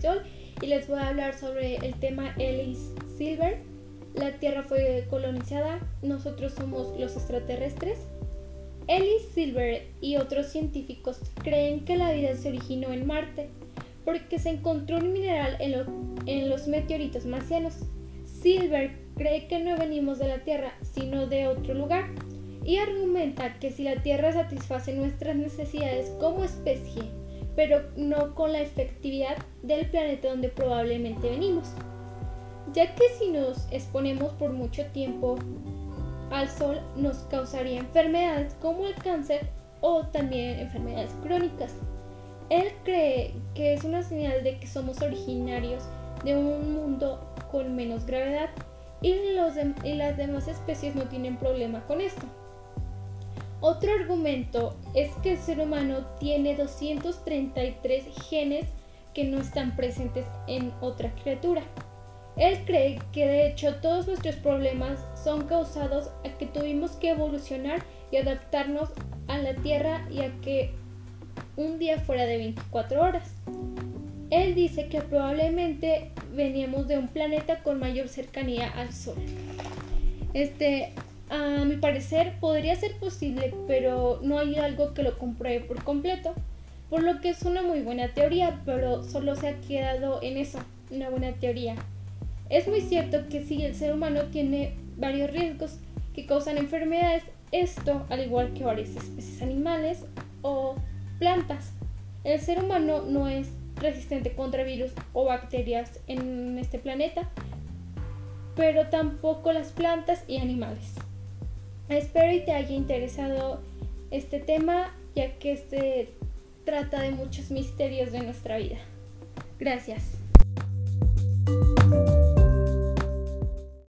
Sol y les voy a hablar sobre el tema Ellis Silver. La Tierra fue colonizada, nosotros somos los extraterrestres. Ellis Silver y otros científicos creen que la vida se originó en Marte porque se encontró un mineral en los meteoritos marcianos. Silver cree que no venimos de la Tierra, sino de otro lugar, y argumenta que si la Tierra satisface nuestras necesidades como especie, pero no con la efectividad del planeta donde probablemente venimos, ya que si nos exponemos por mucho tiempo al sol nos causaría enfermedades como el cáncer o también enfermedades crónicas. Él cree que es una señal de que somos originarios de un mundo con menos gravedad y, los y las demás especies no tienen problema con esto. Otro argumento es que el ser humano tiene 233 genes que no están presentes en otra criatura. Él cree que de hecho todos nuestros problemas son causados a que tuvimos que evolucionar y adaptarnos a la Tierra y a que un día fuera de 24 horas. Él dice que probablemente veníamos de un planeta con mayor cercanía al Sol. Este, a mi parecer, podría ser posible, pero no hay algo que lo compruebe por completo. Por lo que es una muy buena teoría, pero solo se ha quedado en eso, una buena teoría. Es muy cierto que si el ser humano tiene varios riesgos que causan enfermedades, esto, al igual que varias especies animales o plantas, el ser humano no es resistente contra virus o bacterias en este planeta, pero tampoco las plantas y animales. Espero y te haya interesado este tema, ya que este trata de muchos misterios de nuestra vida. Gracias.